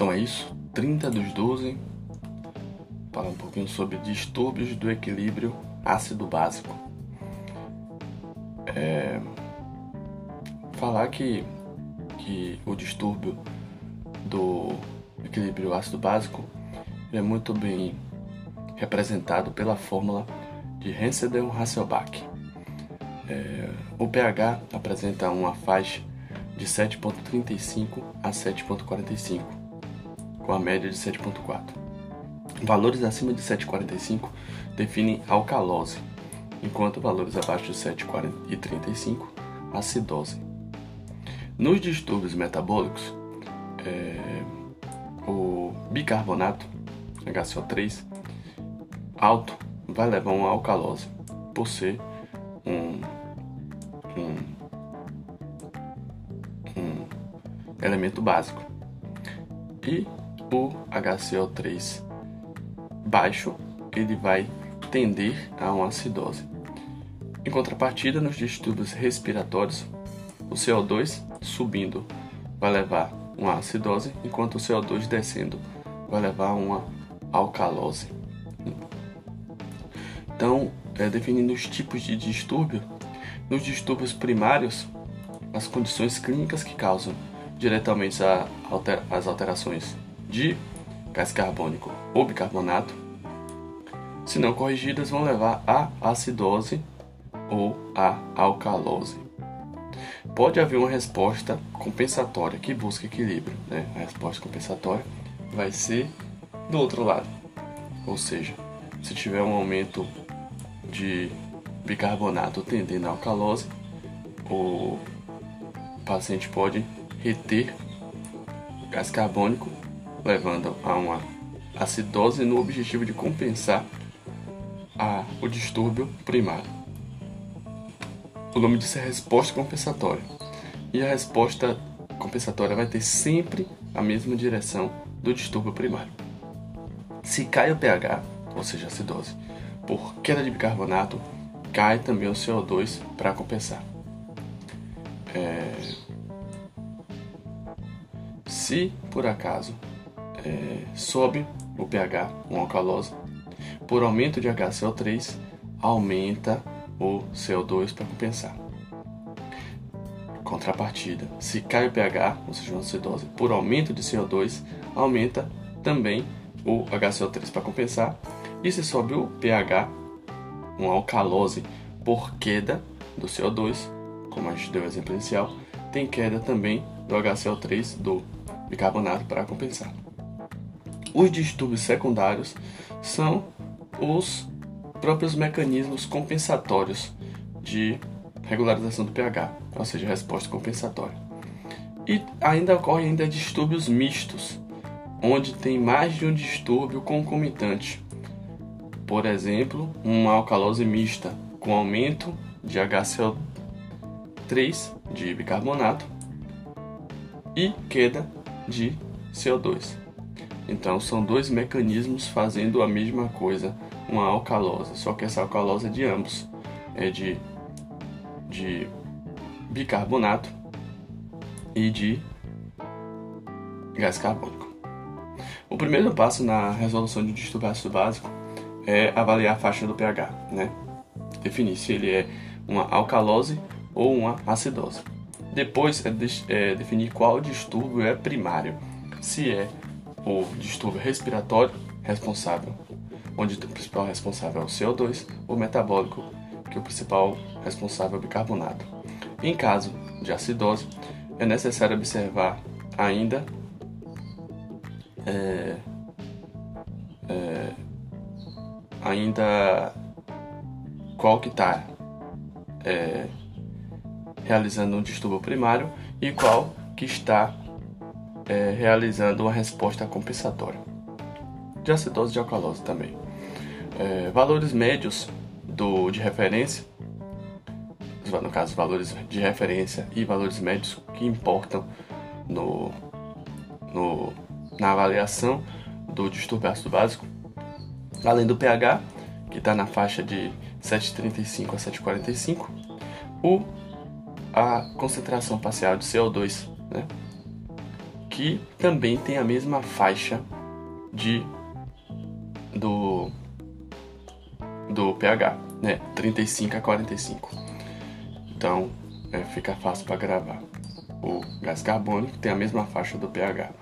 Então é isso, 30 dos 12. Falar um pouquinho sobre distúrbios do equilíbrio ácido básico. É, falar que, que o distúrbio do equilíbrio ácido básico é muito bem representado pela fórmula de Henseden-Hasselbalch. É, o pH apresenta uma faixa de 7,35 a 7,45, com a média de 7,4. Valores acima de 7,45 definem alcalose, enquanto valores abaixo de 7,35 acidose. Nos distúrbios metabólicos, é, o bicarbonato HCO3 alto vai levar uma alcalose, por ser um, um, um elemento básico. E o HCO3 baixo, ele vai tender a uma acidose. Em contrapartida, nos distúrbios respiratórios, o CO2 subindo vai levar uma acidose, enquanto o CO2 descendo vai levar uma alcalose. Então, é, definindo os tipos de distúrbio, nos distúrbios primários, as condições clínicas que causam diretamente a as alterações de gás carbônico ou bicarbonato, se não corrigidas, vão levar à acidose ou à alcalose. Pode haver uma resposta compensatória que busca equilíbrio. Né? A resposta compensatória vai ser do outro lado. Ou seja, se tiver um aumento de bicarbonato tendendo à alcalose, o paciente pode reter gás carbônico, levando a uma acidose no objetivo de compensar a, o distúrbio primário. O nome disso é resposta compensatória. E a resposta compensatória vai ter sempre a mesma direção do distúrbio primário. Se cai o pH, ou seja, a acidose, por queda de bicarbonato, cai também o CO2 para compensar. É... Se por acaso é, sobe o pH, uma alcalose, por aumento de HCO3, aumenta o CO2 para compensar. Contrapartida, se cai o pH, ou seja, uma acidose, por aumento de CO2, aumenta também o HCO3 para compensar. E se sobe o pH, uma alcalose, por queda do CO2, como a gente deu o exemplo inicial, tem queda também do HCO3 do bicarbonato para compensar. Os distúrbios secundários são os próprios mecanismos compensatórios de regularização do pH, ou seja, resposta compensatória. E ainda ocorrem ainda distúrbios mistos, onde tem mais de um distúrbio concomitante. Por exemplo, uma alcalose mista com aumento de HCO3 de bicarbonato e queda de CO2. Então são dois mecanismos fazendo a mesma coisa uma alcalose, só que essa alcalose é de ambos, é de, de bicarbonato e de gás carbônico. O primeiro passo na resolução de um distúrbio ácido básico é avaliar a faixa do pH, né? definir se ele é uma alcalose ou uma acidose. Depois é, de, é definir qual distúrbio é primário, se é o distúrbio respiratório responsável onde o principal responsável é o CO2, o metabólico, que é o principal responsável é o bicarbonato. Em caso de acidose, é necessário observar ainda é, é, ainda qual que está é, realizando um distúrbio primário e qual que está é, realizando uma resposta compensatória. De acidose e de alcalose também é, valores médios do, de referência, no caso, valores de referência e valores médios que importam no, no, na avaliação do distúrbio ácido básico, além do pH, que está na faixa de 7,35 a 7,45, o, a concentração parcial de CO2, né, que também tem a mesma faixa de do do pH, né? 35 a 45. Então, é, fica fácil para gravar. O gás carbônico tem a mesma faixa do pH.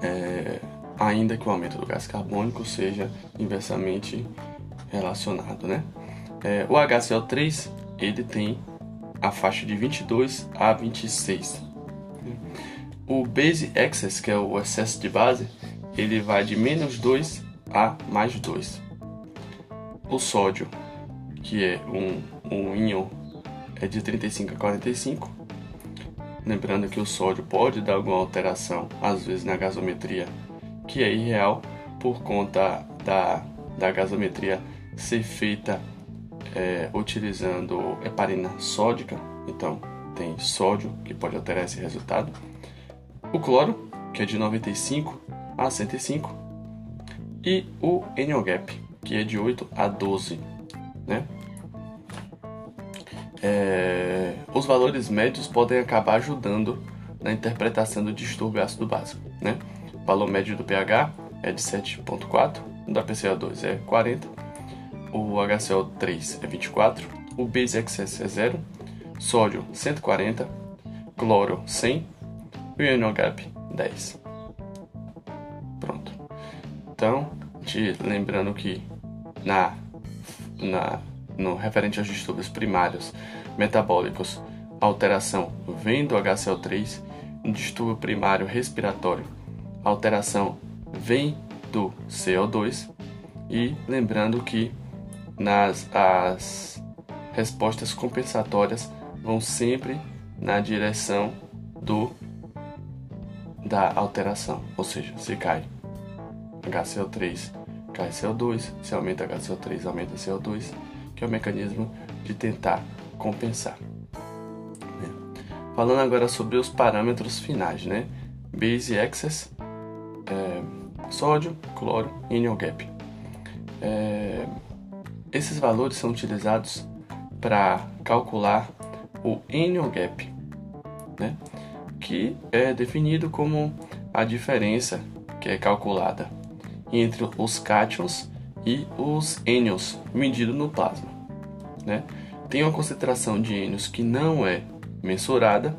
É, ainda que o aumento do gás carbônico seja inversamente relacionado, né? É, o HCl3 ele tem a faixa de 22 a 26. O base excess, que é o excesso de base, ele vai de menos 2 a mais 2. O sódio, que é um, um íon, é de 35 a 45. Lembrando que o sódio pode dar alguma alteração, às vezes na gasometria, que é irreal por conta da, da gasometria ser feita é, utilizando heparina sódica, então tem sódio que pode alterar esse resultado. O cloro, que é de 95 a 105, e o NOGAP, que é de 8 a 12, né? É, os valores médios podem acabar ajudando na interpretação do distúrbio ácido básico, né? O valor médio do pH é de 7.4, da PCO2 é 40, o HCl3 é 24, o Base Excess é 0, sódio 140, cloro 100 e o NOGAP 10. Pronto. Então, te lembrando que na, na, no referente aos distúrbios primários metabólicos, alteração vem do HCl3, no distúrbio primário respiratório, alteração vem do CO2 e lembrando que nas as respostas compensatórias vão sempre na direção do da alteração, ou seja, se cai HCl3, cai CO2, se aumenta HCl3, aumenta CO2, que é o mecanismo de tentar compensar. Né? Falando agora sobre os parâmetros finais, né? Base excess, é, sódio, cloro e NOGAP. É, esses valores são utilizados para calcular o NOGAP, né? que é definido como a diferença que é calculada entre os cátions e os ânions medido no plasma. Né? Tem uma concentração de ânions que não é mensurada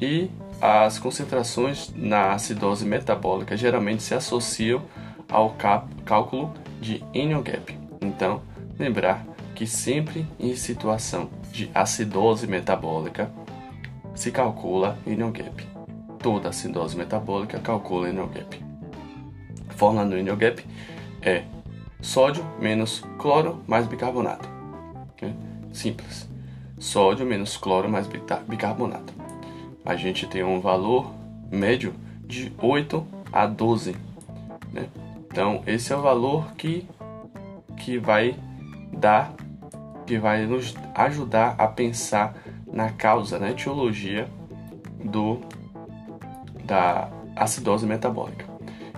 e as concentrações na acidose metabólica geralmente se associam ao cálculo de NOGAP. Então, lembrar que sempre em situação de acidose metabólica se calcula NOGAP. Toda acidose metabólica calcula NOGAP. A fórmula do NOGAP é sódio menos cloro mais bicarbonato. Simples. Sódio menos cloro mais bicarbonato. A gente tem um valor médio de 8 a 12. Né? Então, esse é o valor que, que vai dar, que vai nos ajudar a pensar na causa, na etiologia do, da acidose metabólica.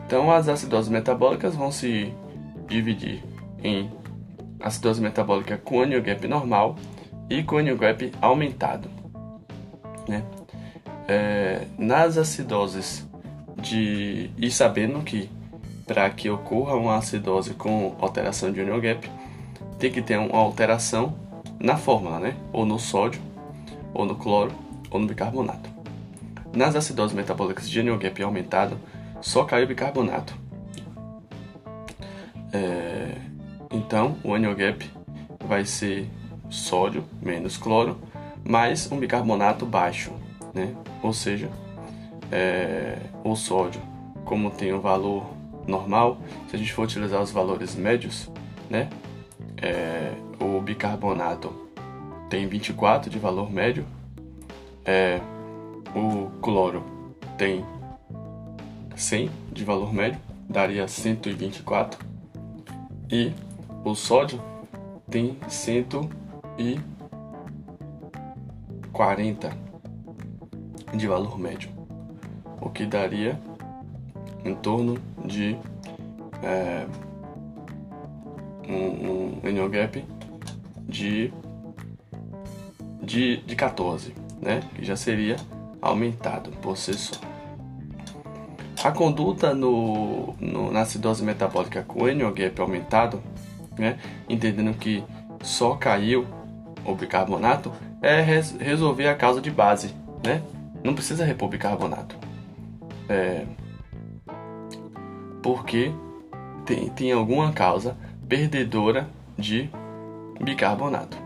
Então, as acidoses metabólicas vão se dividir em acidose metabólica com annual gap normal e com annual gap aumentado. Né? É, nas acidoses de e sabendo que para que ocorra uma acidose com alteração de annual gap tem que ter uma alteração na fórmula, né? Ou no sódio, ou no cloro, ou no bicarbonato. Nas acidoses metabólicas de annual gap aumentado, só cai o bicarbonato. É, então, o annual gap vai ser sódio menos cloro mais um bicarbonato baixo, né? Ou seja, é, o sódio, como tem o um valor normal, se a gente for utilizar os valores médios, né? É, o bicarbonato tem 24 de valor médio, é, o cloro tem 100 de valor médio, daria 124, e o sódio tem 140 de valor médio, o que daria em torno de é, um, um gap de, de, de 14, né? Que já seria aumentado por si só. A conduta no, no, na acidose metabólica com o gap aumentado, né, entendendo que só caiu o bicarbonato, é res, resolver a causa de base, né? Não precisa repor bicarbonato. É, porque tem, tem alguma causa perdedora de bicarbonato.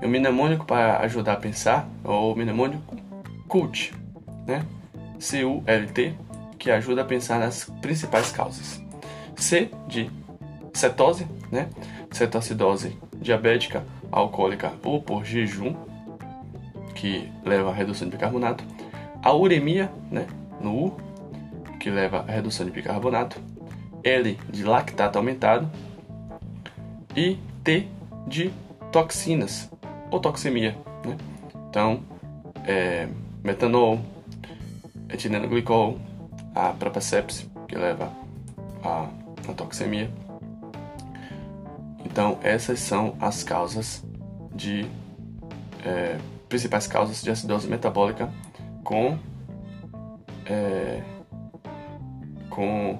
E o mnemônico para ajudar a pensar é o mnemônico CULT, né? C-U-L-T, que ajuda a pensar nas principais causas. C de cetose, né? Cetoacidose diabética, alcoólica ou por jejum, que leva à redução de bicarbonato. A uremia, né? No U, que leva à redução de bicarbonato. L de lactato aumentado. E T de toxinas, ou toxemia. Né? Então, é, metanol, etileno glicol, a própria sepse, que leva a toxemia. Então, essas são as causas de. É, principais causas de acidose metabólica com. É, com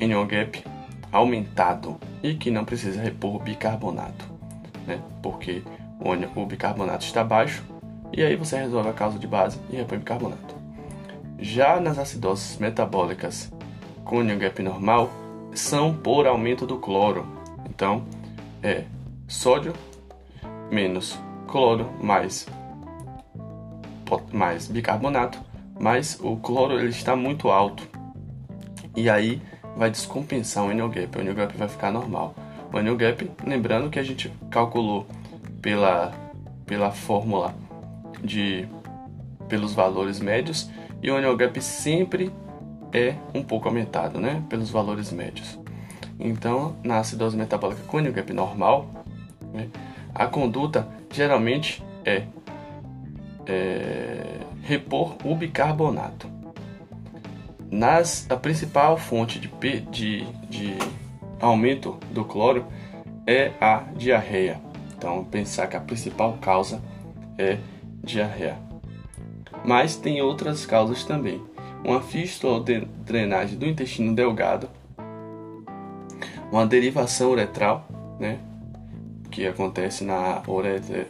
NO-GAP aumentado e que não precisa repor bicarbonato né? Porque o bicarbonato está baixo e aí você resolve a causa de base e repõe bicarbonato. Já nas acidoses metabólicas com gap normal, são por aumento do cloro. Então, é sódio menos cloro mais, mais bicarbonato, mas o cloro ele está muito alto. E aí vai descompensar o onion gap, o onion gap vai ficar normal. O annual gap, lembrando que a gente calculou pela, pela fórmula de pelos valores médios e o annual gap sempre é um pouco aumentado, né, pelos valores médios. Então, na acidose metabólica com annual gap normal, né, a conduta geralmente é, é repor o bicarbonato. Nas, a principal fonte de, de, de aumento do cloro é a diarreia. Então, pensar que a principal causa é diarreia. Mas tem outras causas também. Uma fístula ou drenagem do intestino delgado, uma derivação uretral, né, que acontece na ureter,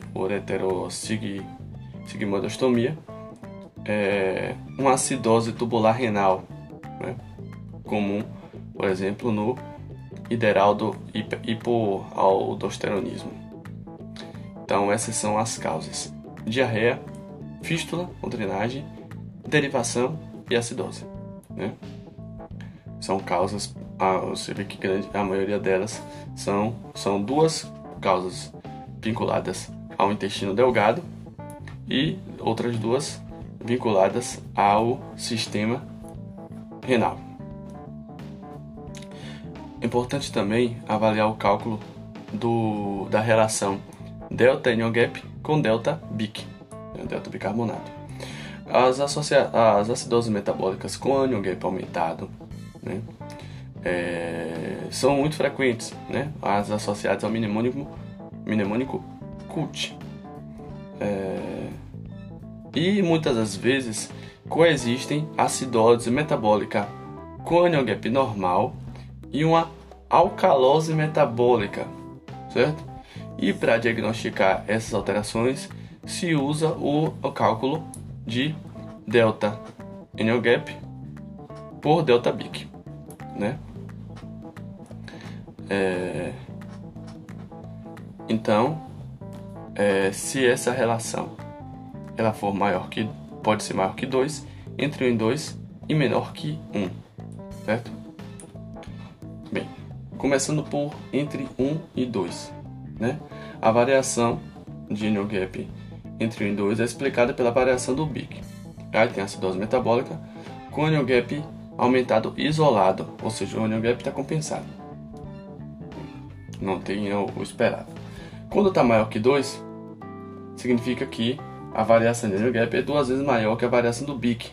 é, uma acidose tubular renal, né, comum, por exemplo, no hideraldo hipoaldosteronismo. Então essas são as causas: diarreia, fístula ou drenagem, derivação e acidose. Né? São causas, você vê que a maioria delas são, são duas causas vinculadas ao intestino delgado e outras duas vinculadas ao sistema renal. Importante também avaliar o cálculo do, da relação delta gap com delta BIC, né, delta bicarbonato. As, associa as acidoses metabólicas com anion gap aumentado né, é, são muito frequentes, né, as associadas ao mnemônico, mnemônico CUT. É, e muitas das vezes coexistem acidose metabólica com anion gap normal e uma alcalose metabólica, certo? E para diagnosticar essas alterações se usa o, o cálculo de delta NOGAP por delta BIC, né? É... Então, é, se essa relação ela for maior que pode ser maior que 2, entre 1 e 2 e menor que 1, certo? Bem, começando por entre 1 e 2. Né? A variação de New Gap entre 1 e 2 é explicada pela variação do BIC. Aí tem a acidose metabólica com New Gap aumentado isolado, ou seja, o New Gap está compensado. Não tem o esperado. Quando está maior que 2, significa que a variação do New Gap é duas vezes maior que a variação do BIC.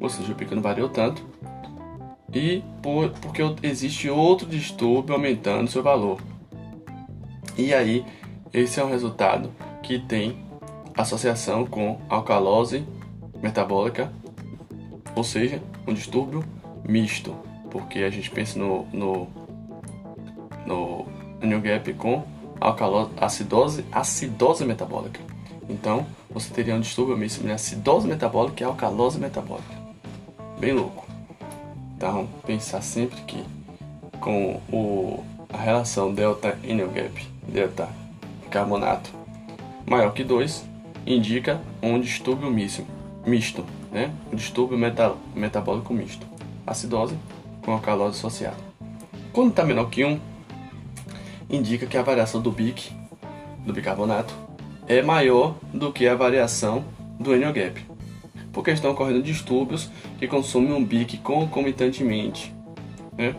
Ou seja, o BIC não variou tanto, e por, porque existe outro distúrbio aumentando seu valor. E aí, esse é um resultado que tem associação com alcalose metabólica, ou seja, um distúrbio misto, porque a gente pensa no, no, no Gap com alcalose, acidose, acidose metabólica. Então, você teria um distúrbio misto de acidose metabólica e alcalose metabólica. Bem louco. Então, pensar sempre que com o, a relação delta gap, delta carbonato maior que 2, indica um distúrbio misto, misto né? um distúrbio meta, metabólico misto, acidose com alcalose associada. Quando está menor que 1, indica que a variação do BIC, do bicarbonato, é maior do que a variação do NOGAP, porque estão ocorrendo distúrbios que consomem um BIC concomitantemente. Né?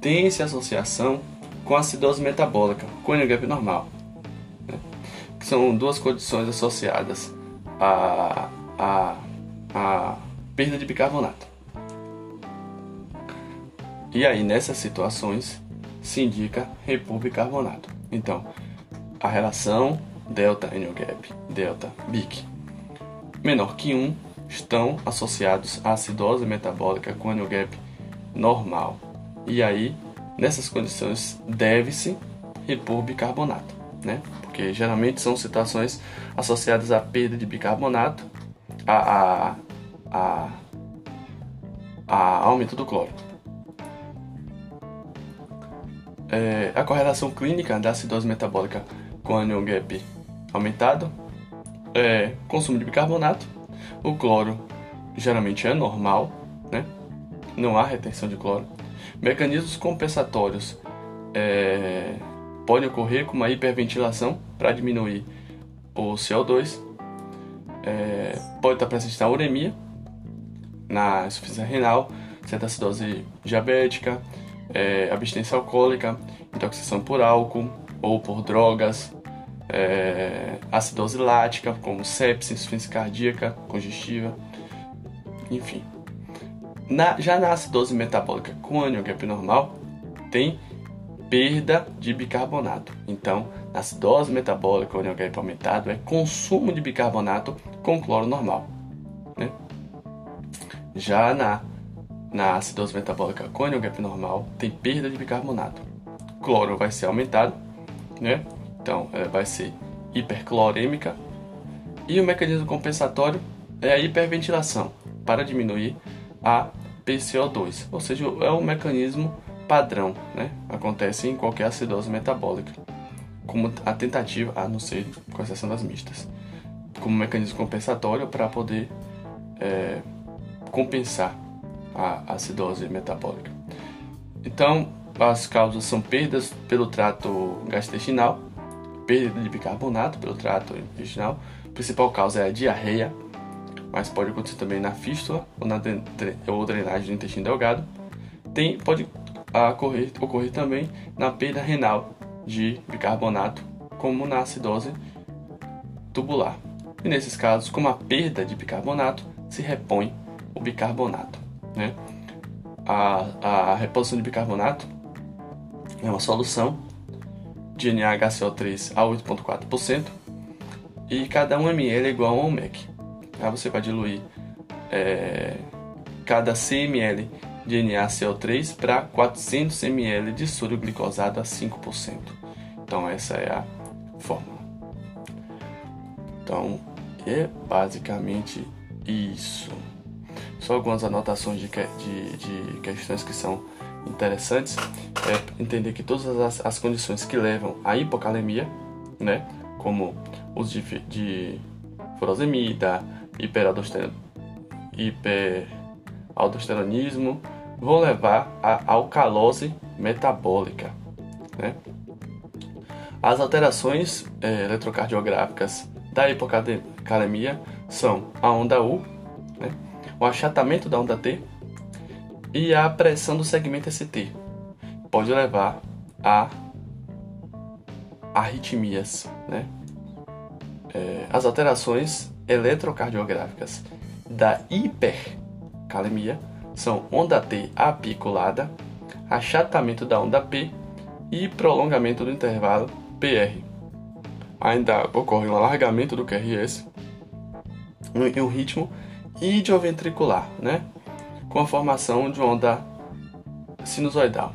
Tem-se associação com acidose metabólica, com NOGAP normal, né? que são duas condições associadas a, a, a perda de bicarbonato. E aí, nessas situações, se indica repor bicarbonato. Então, a relação delta NOGAP, delta BIC, menor que 1, estão associados à acidose metabólica com NOGAP normal. E aí, nessas condições, deve-se repor bicarbonato, né? Porque geralmente são situações associadas à perda de bicarbonato, a, a, a, a aumento do cloro. É, a correlação clínica da acidose metabólica com anion gap aumentado é consumo de bicarbonato. O cloro geralmente é normal, né? não há retenção de cloro. Mecanismos compensatórios é, podem ocorrer com uma hiperventilação para diminuir o CO2. É, pode estar presente na uremia, na insuficiência renal, certa acidose diabética, é, abstinência alcoólica, intoxicação por álcool ou por drogas, é, acidose lática, como sepsis, insuficiência cardíaca, congestiva, enfim. Na, já na acidose metabólica com ânion gap normal, tem perda de bicarbonato. Então, na acidose metabólica com ânion gap aumentado, é consumo de bicarbonato com cloro normal. Né? Já na na acidose metabólica com gap normal tem perda de bicarbonato. Cloro vai ser aumentado, né? Então ela vai ser hiperclorêmica. E o mecanismo compensatório é a hiperventilação para diminuir a PCO2, ou seja, é um mecanismo padrão, né? Acontece em qualquer acidose metabólica, como a tentativa, a não ser com exceção das mistas, como mecanismo compensatório para poder é, compensar a acidose metabólica. Então, as causas são perdas pelo trato gastrointestinal, perda de bicarbonato pelo trato intestinal. A principal causa é a diarreia, mas pode acontecer também na fístula ou na drenagem do intestino delgado. Tem, pode ocorrer, ocorrer também na perda renal de bicarbonato, como na acidose tubular. E nesses casos, como a perda de bicarbonato, se repõe o bicarbonato. Né? A, a reposição de bicarbonato é uma solução de NaHCO3 a 8,4% e cada 1 ml é igual a 1 mEq. Aí você vai diluir é, cada 100 ml de NaCO3 para 400 ml de sódio glicosado a 5%. Então essa é a fórmula. Então é basicamente isso. Só algumas anotações de, de, de questões que são interessantes. É entender que todas as, as condições que levam à hipocalemia, né, como os de, de furosemida, hiperaldosteronismo, vão levar à alcalose metabólica. Né? As alterações é, eletrocardiográficas da hipocalemia são a onda U, né? o achatamento da onda T e a pressão do segmento ST. Pode levar a arritmias. Né? É, as alterações eletrocardiográficas da hipercalemia são onda T apiculada, achatamento da onda P e prolongamento do intervalo PR. Ainda ocorre um alargamento do QRS em um ritmo idioventricular, né? Com a formação de onda sinusoidal.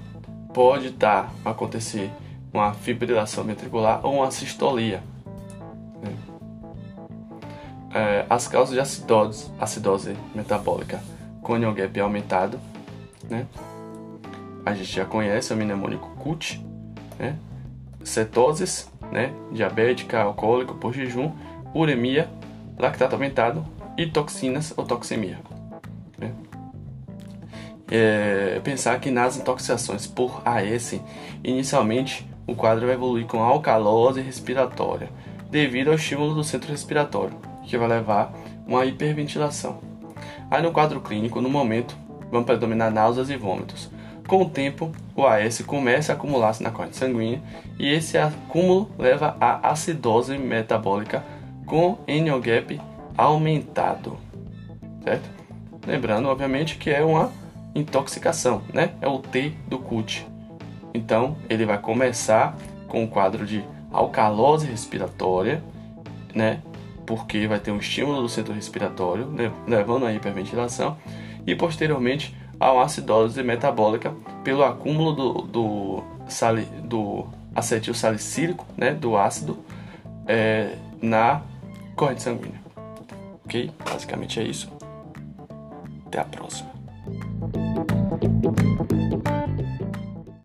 Pode estar tá, acontecer uma fibrilação ventricular ou uma sistolia. Né? É, as causas de acidose, acidose metabólica com gap aumentado, né? A gente já conhece o mnemônico CUT, né? Cetoses, né? Diabética, alcoólico por jejum, uremia, lactato aumentado e toxinas ou toxemia. É, pensar que nas intoxicações por AS, inicialmente o quadro vai evoluir com alcalose respiratória, devido ao estímulo do centro respiratório, que vai levar uma hiperventilação. Aí no quadro clínico, no momento, vão predominar náuseas e vômitos. Com o tempo, o AS começa a acumular-se na corrente sanguínea e esse acúmulo leva à acidose metabólica com NO-GAP aumentado, certo? Lembrando, obviamente, que é uma intoxicação, né? É o T do CUT. Então, ele vai começar com um quadro de alcalose respiratória, né? Porque vai ter um estímulo do centro respiratório, levando à hiperventilação, e posteriormente a uma acidose metabólica pelo acúmulo do, do, sali, do acetil salicílico, né? Do ácido é, na corrente sanguínea. Ok? Basicamente é isso. Até a próxima. Thank you.